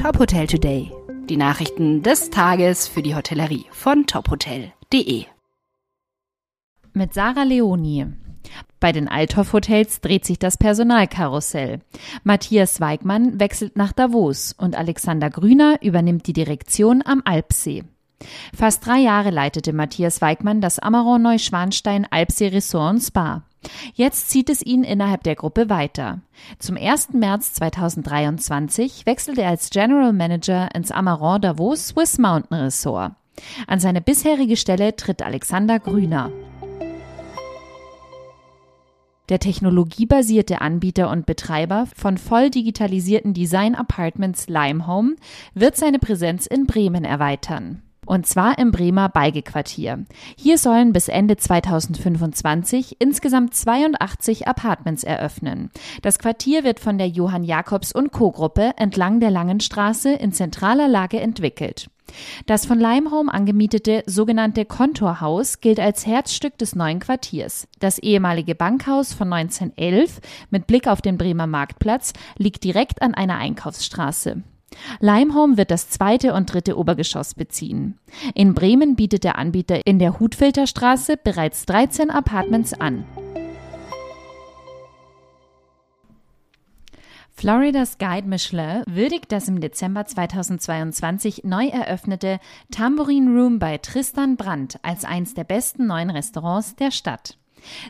Top Hotel Today. Die Nachrichten des Tages für die Hotellerie von tophotel.de. Mit Sarah Leoni. Bei den Althoff Hotels dreht sich das Personalkarussell. Matthias Weigmann wechselt nach Davos und Alexander Grüner übernimmt die Direktion am Alpsee. Fast drei Jahre leitete Matthias Weigmann das Amaron Neuschwanstein Alpsee Resort und Spa. Jetzt zieht es ihn innerhalb der Gruppe weiter. Zum 1. März 2023 wechselte er als General Manager ins Amaron Davos Swiss Mountain Resort. An seine bisherige Stelle tritt Alexander Grüner. Der technologiebasierte Anbieter und Betreiber von voll digitalisierten Design Apartments Limehome wird seine Präsenz in Bremen erweitern und zwar im Bremer Beigequartier. Hier sollen bis Ende 2025 insgesamt 82 Apartments eröffnen. Das Quartier wird von der Johann Jakobs und Co. Gruppe entlang der Langen Straße in zentraler Lage entwickelt. Das von Limehome angemietete sogenannte Kontorhaus gilt als Herzstück des neuen Quartiers. Das ehemalige Bankhaus von 1911 mit Blick auf den Bremer Marktplatz liegt direkt an einer Einkaufsstraße. Limehome wird das zweite und dritte Obergeschoss beziehen. In Bremen bietet der Anbieter in der Hutfilterstraße bereits 13 Apartments an. Floridas Guide Michelin würdigt das im Dezember 2022 neu eröffnete Tambourine Room bei Tristan Brandt als eins der besten neuen Restaurants der Stadt.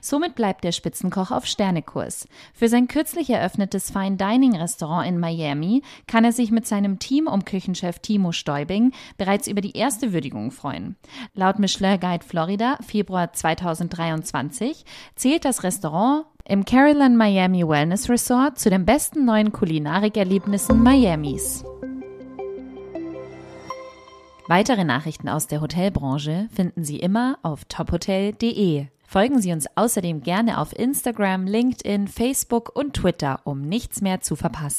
Somit bleibt der Spitzenkoch auf Sternekurs. Für sein kürzlich eröffnetes Fine Dining Restaurant in Miami kann er sich mit seinem Team um Küchenchef Timo Stäubing bereits über die erste Würdigung freuen. Laut Michelin Guide Florida Februar 2023 zählt das Restaurant im Caroline Miami Wellness Resort zu den besten neuen Kulinarikerlebnissen Miamis. Weitere Nachrichten aus der Hotelbranche finden Sie immer auf tophotel.de. Folgen Sie uns außerdem gerne auf Instagram, LinkedIn, Facebook und Twitter, um nichts mehr zu verpassen.